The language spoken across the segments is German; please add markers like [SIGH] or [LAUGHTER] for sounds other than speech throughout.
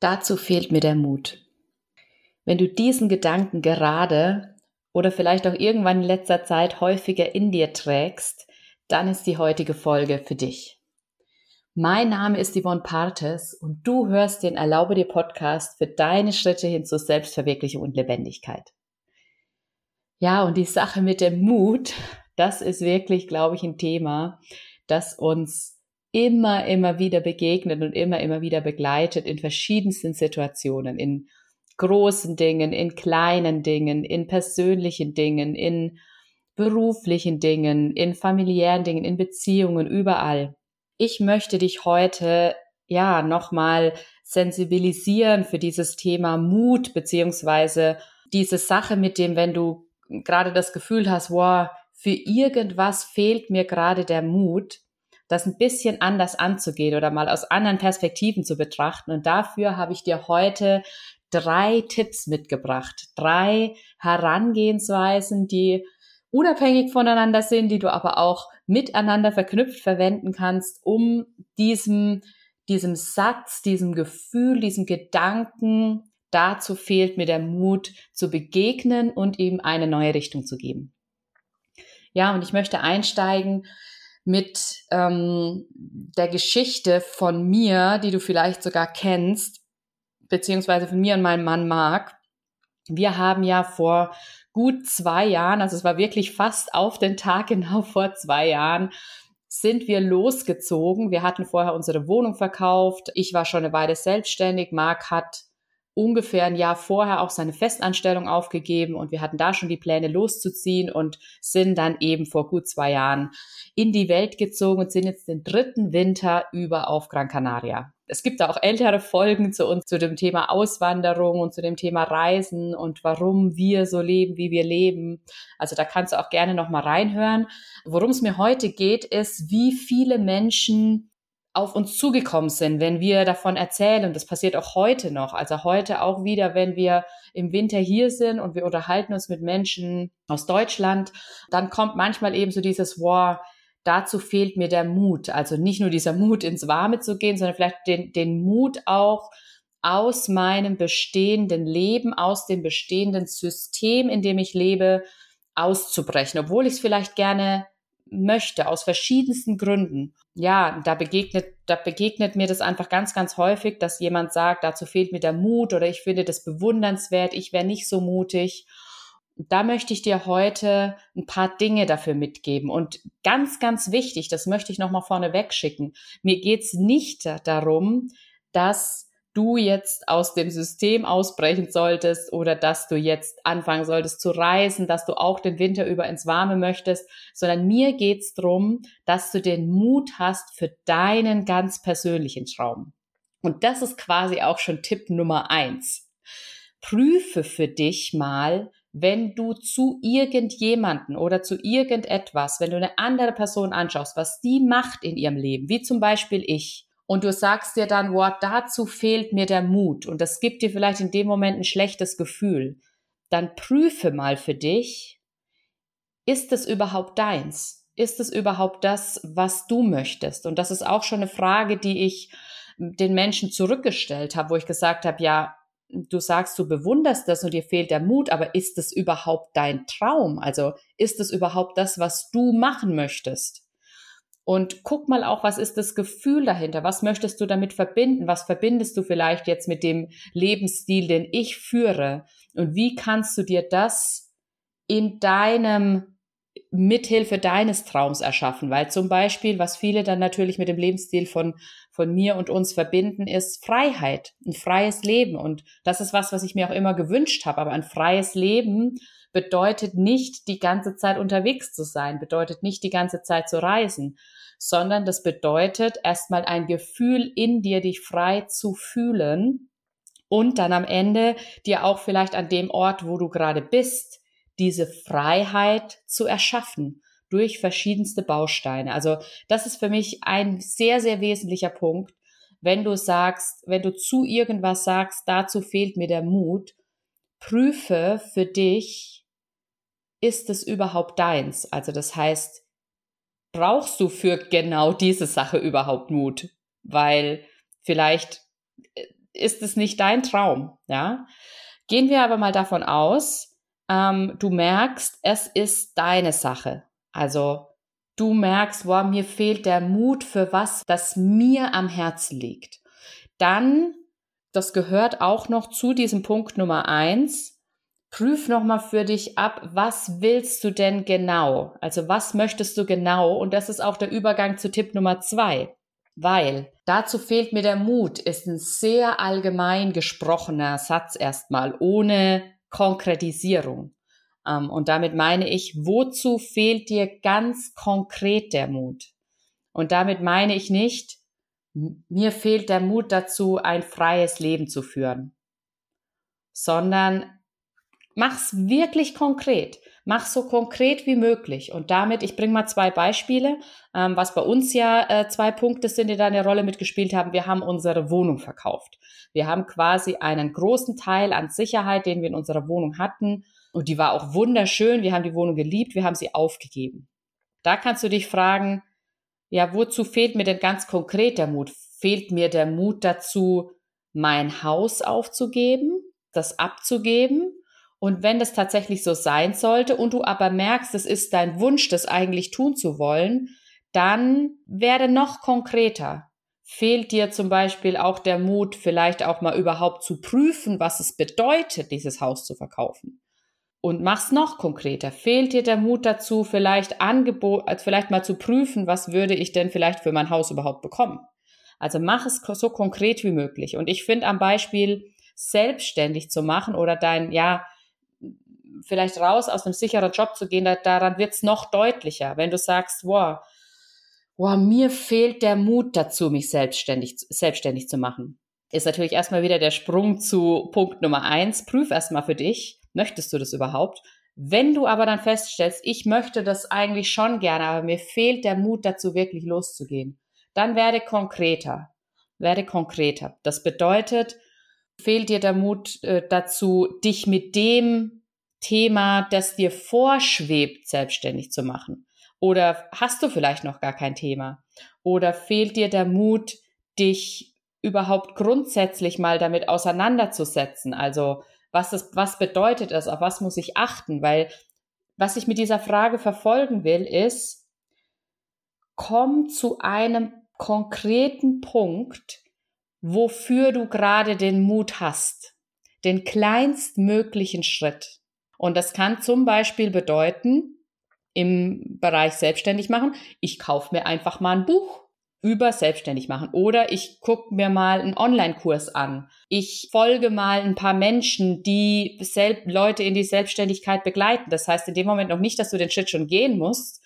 Dazu fehlt mir der Mut. Wenn du diesen Gedanken gerade oder vielleicht auch irgendwann in letzter Zeit häufiger in dir trägst, dann ist die heutige Folge für dich. Mein Name ist Yvonne Partes und du hörst den Erlaube dir Podcast für deine Schritte hin zur Selbstverwirklichung und Lebendigkeit. Ja, und die Sache mit dem Mut, das ist wirklich, glaube ich, ein Thema, das uns immer, immer wieder begegnet und immer, immer wieder begleitet in verschiedensten Situationen, in großen Dingen, in kleinen Dingen, in persönlichen Dingen, in beruflichen Dingen, in familiären Dingen, in Beziehungen, überall. Ich möchte dich heute ja nochmal sensibilisieren für dieses Thema Mut beziehungsweise diese Sache mit dem, wenn du gerade das Gefühl hast, wow, für irgendwas fehlt mir gerade der Mut, das ein bisschen anders anzugehen oder mal aus anderen Perspektiven zu betrachten. Und dafür habe ich dir heute drei Tipps mitgebracht. Drei Herangehensweisen, die unabhängig voneinander sind, die du aber auch miteinander verknüpft verwenden kannst, um diesem, diesem Satz, diesem Gefühl, diesem Gedanken, dazu fehlt mir der Mut zu begegnen und ihm eine neue Richtung zu geben. Ja, und ich möchte einsteigen mit ähm, der Geschichte von mir, die du vielleicht sogar kennst, beziehungsweise von mir und meinem Mann Marc. Wir haben ja vor gut zwei Jahren, also es war wirklich fast auf den Tag [LAUGHS] genau vor zwei Jahren, sind wir losgezogen. Wir hatten vorher unsere Wohnung verkauft. Ich war schon eine Weile selbstständig. Marc hat ungefähr ein Jahr vorher auch seine Festanstellung aufgegeben und wir hatten da schon die Pläne loszuziehen und sind dann eben vor gut zwei Jahren in die Welt gezogen und sind jetzt den dritten Winter über auf Gran Canaria. Es gibt da auch ältere Folgen zu uns zu dem Thema Auswanderung und zu dem Thema Reisen und warum wir so leben, wie wir leben. Also da kannst du auch gerne noch mal reinhören. Worum es mir heute geht, ist, wie viele Menschen auf uns zugekommen sind, wenn wir davon erzählen. Und das passiert auch heute noch. Also heute auch wieder, wenn wir im Winter hier sind und wir unterhalten uns mit Menschen aus Deutschland, dann kommt manchmal eben so dieses, wow, dazu fehlt mir der Mut. Also nicht nur dieser [LAUGHS] Mut, ins Warme zu gehen, sondern vielleicht den, den Mut auch, aus meinem bestehenden Leben, aus dem bestehenden System, in dem ich lebe, auszubrechen, obwohl ich es vielleicht gerne möchte, aus verschiedensten Gründen. Ja, da begegnet, da begegnet mir das einfach ganz, ganz häufig, dass jemand sagt, dazu fehlt mir der Mut oder ich finde das bewundernswert, ich wäre nicht so mutig. Da möchte ich dir heute ein paar Dinge dafür mitgeben. Und ganz, ganz wichtig, das möchte ich nochmal vorne wegschicken. Mir geht's nicht darum, dass du jetzt aus dem System ausbrechen solltest oder dass du jetzt anfangen solltest zu reisen, dass du auch den Winter über ins Warme möchtest, sondern mir geht's drum, dass du den Mut hast für deinen ganz persönlichen Traum. Und das ist quasi auch schon Tipp Nummer eins. Prüfe für dich mal, wenn du zu irgendjemanden oder zu irgendetwas, wenn du eine andere Person anschaust, was die macht in ihrem Leben, wie zum Beispiel ich, und du sagst dir dann, wow, dazu fehlt mir der Mut und das gibt dir vielleicht in dem Moment ein schlechtes Gefühl, dann prüfe mal für dich, ist es überhaupt deins? Ist es überhaupt das, was du möchtest? Und das ist auch schon eine Frage, die ich den Menschen zurückgestellt habe, wo ich gesagt habe, ja, du sagst, du bewunderst das und dir fehlt der Mut, aber ist es überhaupt dein Traum? Also ist es überhaupt das, was du machen möchtest? Und guck mal auch, was ist das Gefühl dahinter? Was möchtest du damit verbinden? Was verbindest du vielleicht jetzt mit dem Lebensstil, den ich führe? Und wie kannst du dir das in deinem Mithilfe deines Traums erschaffen? Weil zum Beispiel, was viele dann natürlich mit dem Lebensstil von, von mir und uns verbinden, ist Freiheit, ein freies Leben. Und das ist was, was ich mir auch immer gewünscht habe. Aber ein freies Leben bedeutet nicht, die ganze Zeit unterwegs zu sein, bedeutet nicht, die ganze Zeit zu reisen, sondern das bedeutet erstmal ein Gefühl in dir, dich frei zu fühlen und dann am Ende dir auch vielleicht an dem Ort, wo du gerade bist, diese Freiheit zu erschaffen durch verschiedenste Bausteine. Also das ist für mich ein sehr, sehr wesentlicher Punkt. Wenn du sagst, wenn du zu irgendwas sagst, dazu fehlt mir der Mut, prüfe für dich, ist es überhaupt deins? Also das heißt, brauchst du für genau diese Sache überhaupt Mut? Weil vielleicht äh, ist es nicht dein Traum, ja. Gehen wir aber mal davon aus, ähm, du merkst, es ist deine Sache. Also du merkst, wow, mir fehlt der Mut für was, das mir am Herzen liegt. Dann, das gehört auch noch zu diesem Punkt Nummer eins, prüf nochmal für dich ab, was willst du denn genau? Also was möchtest du genau? Und das ist auch der Übergang zu Tipp Nummer zwei. Weil dazu fehlt mir der Mut, ist ein sehr allgemein gesprochener Satz erstmal, ohne Konkretisierung. Ähm, und damit meine ich, wozu fehlt dir ganz konkret der Mut? Und damit meine ich nicht, mir fehlt der Mut dazu, ein freies Leben zu führen, sondern mach's wirklich konkret. Mach so konkret wie möglich. Und damit, ich bringe mal zwei Beispiele, ähm, was bei uns ja äh, zwei Punkte sind, die da eine Rolle mitgespielt haben. Wir haben unsere Wohnung verkauft. Wir haben quasi einen großen Teil an Sicherheit, den wir in unserer Wohnung hatten, und die war auch wunderschön. Wir haben die Wohnung geliebt. Wir haben sie aufgegeben. Da kannst du dich fragen, ja, wozu fehlt mir denn ganz konkret der Mut? Fehlt mir der Mut dazu, mein Haus aufzugeben, das abzugeben? Und wenn das tatsächlich so sein sollte und du aber merkst, es ist dein Wunsch, das eigentlich tun zu wollen, dann werde noch konkreter. Fehlt dir zum Beispiel auch der Mut, vielleicht auch mal überhaupt zu prüfen, was es bedeutet, dieses Haus zu verkaufen? und mach's noch konkreter. Fehlt dir der Mut dazu, vielleicht Angebot, also vielleicht mal zu prüfen, was würde ich denn vielleicht für mein Haus überhaupt bekommen? Also mach es so konkret wie möglich. Und ich finde am Beispiel selbstständig zu machen oder dein, ja, vielleicht raus aus einem sicheren Job zu gehen, da, daran wird's noch deutlicher. Wenn du sagst, wow, wow, mir fehlt der Mut dazu, mich selbstständig, selbstständig zu machen. Ist natürlich erstmal wieder der Sprung zu Punkt Nummer eins. Prüf erstmal für dich, Möchtest du das überhaupt? Wenn du aber dann feststellst, ich möchte das eigentlich schon gerne, aber mir fehlt der Mut dazu, wirklich loszugehen, dann werde konkreter. Werde konkreter. Das bedeutet, fehlt dir der Mut äh, dazu, dich mit dem Thema, das dir vorschwebt, selbstständig zu machen? Oder hast du vielleicht noch gar kein Thema? Oder fehlt dir der Mut, dich überhaupt grundsätzlich mal damit auseinanderzusetzen? Also was, das, was bedeutet es, auf was muss ich achten, weil was ich mit dieser Frage verfolgen will, ist, komm zu einem konkreten Punkt, wofür du gerade den Mut hast, den kleinstmöglichen Schritt. Und das kann zum Beispiel bedeuten, im Bereich selbstständig machen, ich kaufe mir einfach mal ein Buch über selbstständig machen. Oder ich gucke mir mal einen Online-Kurs an. Ich folge mal ein paar Menschen, die Leute in die Selbstständigkeit begleiten. Das heißt in dem Moment noch nicht, dass du den Schritt schon gehen musst,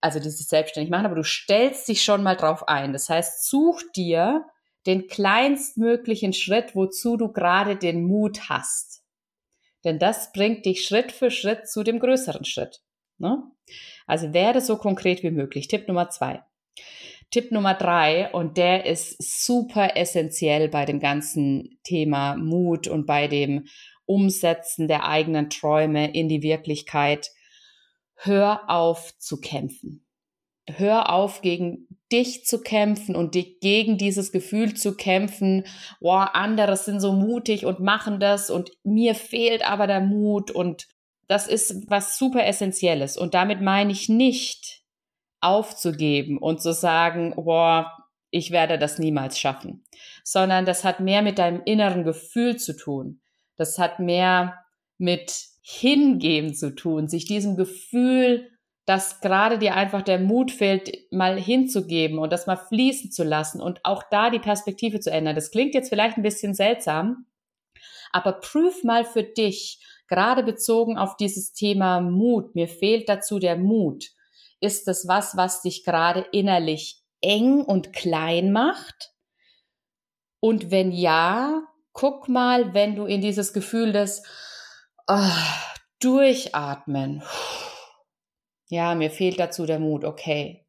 also dieses selbstständig machen, aber du stellst dich schon mal drauf ein. Das heißt, such dir den kleinstmöglichen Schritt, wozu du gerade den Mut hast. Denn das bringt dich Schritt für Schritt zu dem größeren Schritt. Ne? Also werde so konkret wie möglich. Tipp Nummer zwei. Tipp Nummer drei, und der ist super essentiell bei dem ganzen Thema Mut und bei dem Umsetzen der eigenen Träume in die Wirklichkeit. Hör auf zu kämpfen. Hör auf, gegen dich zu kämpfen und dich gegen dieses Gefühl zu kämpfen, wow, andere sind so mutig und machen das und mir fehlt aber der Mut und das ist was super Essentielles. Und damit meine ich nicht, aufzugeben und zu sagen, boah, ich werde das niemals schaffen, sondern das hat mehr mit deinem inneren Gefühl zu tun. Das hat mehr mit Hingeben zu tun, sich diesem Gefühl, dass gerade dir einfach der Mut fehlt, mal hinzugeben und das mal fließen zu lassen und auch da die Perspektive zu ändern. Das klingt jetzt vielleicht ein bisschen seltsam, aber prüf mal für dich, gerade bezogen auf dieses Thema Mut. Mir fehlt dazu der Mut. Ist das was, was dich gerade innerlich eng und klein macht? Und wenn ja, guck mal, wenn du in dieses Gefühl des oh, Durchatmen, ja, mir fehlt dazu der Mut, okay.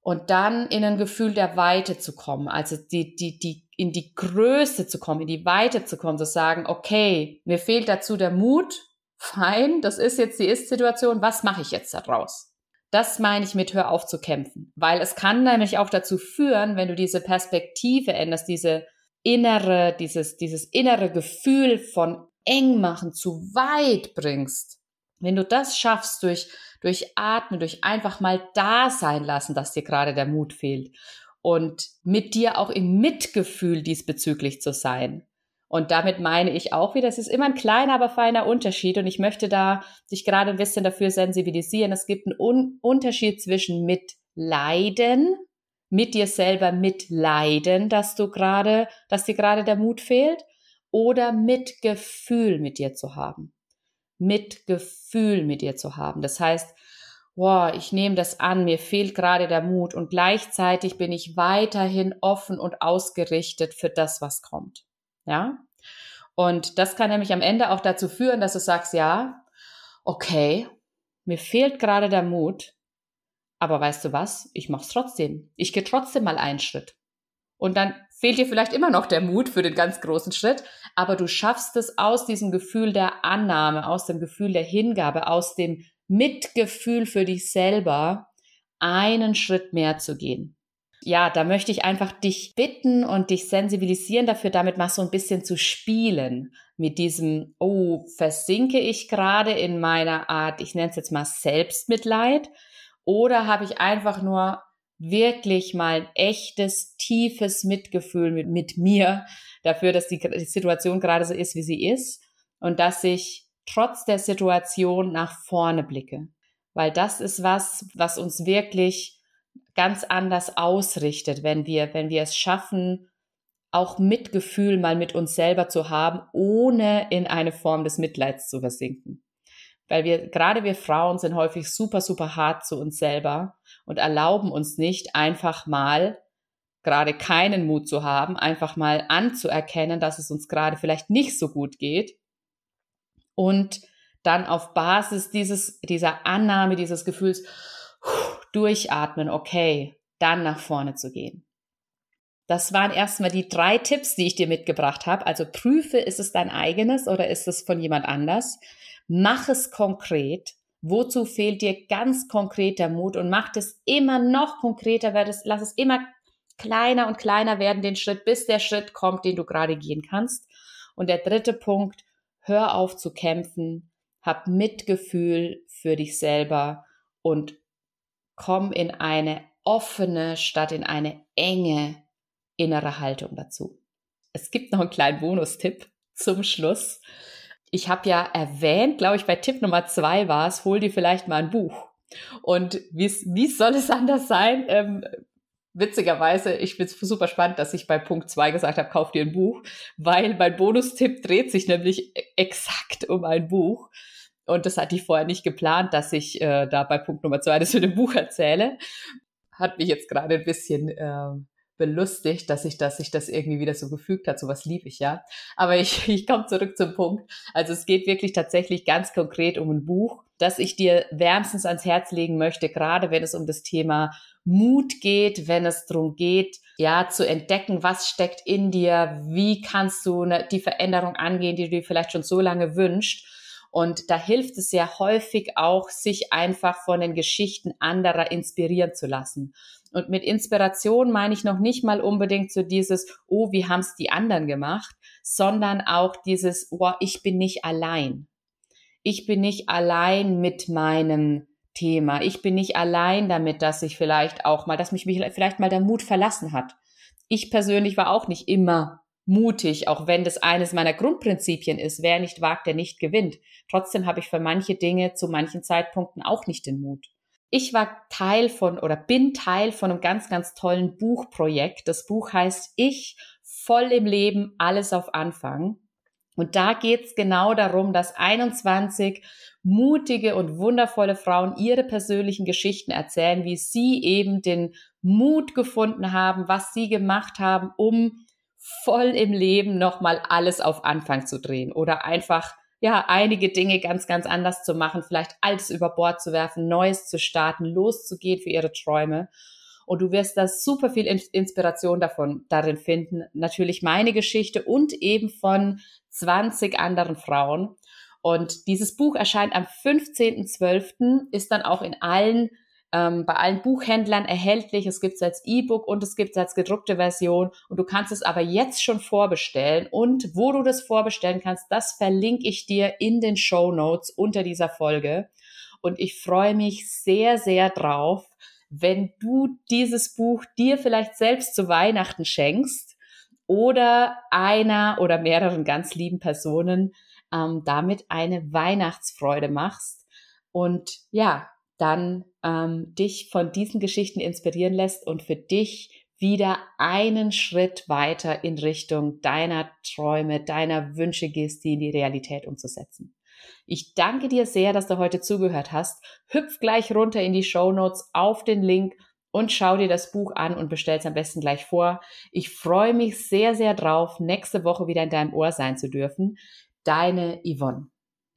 Und dann in ein Gefühl der Weite zu kommen, also die, die, die, in die Größe zu kommen, in die Weite zu kommen, zu sagen, okay, mir fehlt dazu der Mut, fein, das ist jetzt die Ist-Situation, was mache ich jetzt daraus? Das meine ich mit Hör auf zu kämpfen, weil es kann nämlich auch dazu führen, wenn du diese Perspektive änderst, diese innere, dieses, dieses innere Gefühl von eng machen zu weit bringst, wenn du das schaffst durch, durch Atmen, durch einfach mal da sein lassen, dass dir gerade der Mut fehlt und mit dir auch im Mitgefühl diesbezüglich zu sein. Und damit meine ich auch wieder, es ist immer ein kleiner, aber feiner Unterschied. Und ich möchte da dich gerade ein bisschen dafür sensibilisieren. Es gibt einen Un Unterschied zwischen mitleiden, mit dir selber mitleiden, dass du gerade, dass dir gerade der Mut fehlt, oder Mitgefühl mit dir zu haben. Mitgefühl mit dir zu haben. Das heißt, boah, ich nehme das an, mir fehlt gerade der Mut und gleichzeitig bin ich weiterhin offen und ausgerichtet für das, was kommt. Ja? Und das kann nämlich am Ende auch dazu führen, dass du sagst, ja, okay, mir fehlt gerade der Mut, aber weißt du was? Ich mach's trotzdem. Ich gehe trotzdem mal einen Schritt. Und dann fehlt dir vielleicht immer noch der Mut für den ganz großen Schritt, aber du schaffst es aus diesem Gefühl der Annahme, aus dem Gefühl der Hingabe, aus dem Mitgefühl für dich selber, einen Schritt mehr zu gehen. Ja, da möchte ich einfach dich bitten und dich sensibilisieren dafür, damit mal so ein bisschen zu spielen mit diesem, oh, versinke ich gerade in meiner Art, ich nenne es jetzt mal Selbstmitleid, oder habe ich einfach nur wirklich mal ein echtes, tiefes Mitgefühl mit, mit mir dafür, dass die, die Situation gerade so ist, wie sie ist und dass ich trotz der Situation nach vorne blicke. Weil das ist was, was uns wirklich ganz anders ausrichtet, wenn wir, wenn wir es schaffen, auch Mitgefühl mal mit uns selber zu haben, ohne in eine Form des Mitleids zu versinken. Weil wir, gerade wir Frauen sind häufig super, super hart zu uns selber und erlauben uns nicht einfach mal gerade keinen Mut zu haben, einfach mal anzuerkennen, dass es uns gerade vielleicht nicht so gut geht und dann auf Basis dieses, dieser Annahme, dieses Gefühls durchatmen, okay, dann nach vorne zu gehen. Das waren erstmal die drei Tipps, die ich dir mitgebracht habe. Also prüfe, ist es dein eigenes oder ist es von jemand anders? Mach es konkret. Wozu fehlt dir ganz konkret der Mut und mach es immer noch konkreter, lass es immer kleiner und kleiner werden, den Schritt, bis der Schritt kommt, den du gerade gehen kannst. Und der dritte Punkt, hör auf zu kämpfen, hab Mitgefühl für dich selber und komm in eine offene statt in eine enge innere Haltung dazu. Es gibt noch einen kleinen Bonustipp zum Schluss. Ich habe ja erwähnt, glaube ich, bei Tipp Nummer zwei war es, hol dir vielleicht mal ein Buch. Und wie soll es [LAUGHS] anders sein? Ähm, witzigerweise, ich bin super spannend, dass ich bei Punkt zwei gesagt habe, kauf dir ein Buch, weil mein Bonustipp dreht sich nämlich e-, exakt um ein Buch. Und das hatte ich vorher nicht geplant, dass ich äh, da bei Punkt Nummer zwei das für ein Buch erzähle. Hat mich jetzt gerade ein bisschen äh, belustigt, dass ich, dass sich das irgendwie wieder so gefügt hat. Sowas lieb ich ja. Aber ich, [LAUGHS] ich komme zurück zum Punkt. Also es geht wirklich tatsächlich ganz konkret um ein Buch, das ich dir wärmstens ans Herz legen möchte, gerade wenn es um das Thema Mut geht, wenn es darum geht, ja, zu entdecken, was steckt in dir, wie kannst du ne, die Veränderung angehen, die du dir vielleicht schon so lange wünscht. Und da hilft es sehr häufig auch, sich einfach von den Geschichten anderer inspirieren zu lassen. Und mit Inspiration meine ich noch nicht mal unbedingt so dieses, oh, wie haben es die anderen gemacht, sondern auch dieses, oh, ich bin nicht allein. Ich bin nicht allein mit meinem Thema. Ich bin nicht allein damit, dass ich vielleicht auch mal, dass mich vielleicht mal der Mut verlassen hat. Ich persönlich war auch nicht immer mutig, auch wenn das eines meiner Grundprinzipien ist. Wer nicht wagt, der nicht gewinnt. Trotzdem habe ich für manche Dinge zu manchen Zeitpunkten auch nicht den Mut. Ich war Teil von oder bin Teil von einem ganz, ganz tollen Buchprojekt. Das Buch heißt Ich voll im Leben, alles auf Anfang. Und da geht's genau darum, dass 21 mutige und wundervolle Frauen ihre persönlichen Geschichten erzählen, wie sie eben den Mut gefunden haben, was sie gemacht haben, um voll im Leben nochmal alles auf Anfang zu drehen oder einfach ja, einige Dinge ganz, ganz anders zu machen, vielleicht alles über Bord zu werfen, Neues zu starten, loszugehen für ihre Träume. Und du wirst da super viel Inspiration davon darin finden. Natürlich meine Geschichte und eben von 20 anderen Frauen. Und dieses Buch erscheint am 15.12., ist dann auch in allen ähm, bei allen Buchhändlern erhältlich. Es gibt es als E-Book und es gibt es als gedruckte Version. Und du kannst es aber jetzt schon vorbestellen. Und wo du das vorbestellen kannst, das verlinke ich dir in den Show Notes unter dieser Folge. Und ich freue mich sehr, sehr drauf, wenn du dieses Buch dir vielleicht selbst zu Weihnachten schenkst oder einer oder mehreren ganz lieben Personen ähm, damit eine Weihnachtsfreude machst und ja, dann ähm, dich von diesen Geschichten inspirieren lässt und für dich wieder einen Schritt weiter in Richtung deiner Träume, deiner Wünsche gehst, die in die Realität umzusetzen. Ich danke dir sehr, dass du heute zugehört hast. Hüpf gleich runter in die Show Notes auf den Link und schau dir das Buch an und bestell es am besten gleich vor. Ich freue mich sehr, sehr drauf, nächste Woche wieder in deinem Ohr sein zu dürfen. Deine Yvonne.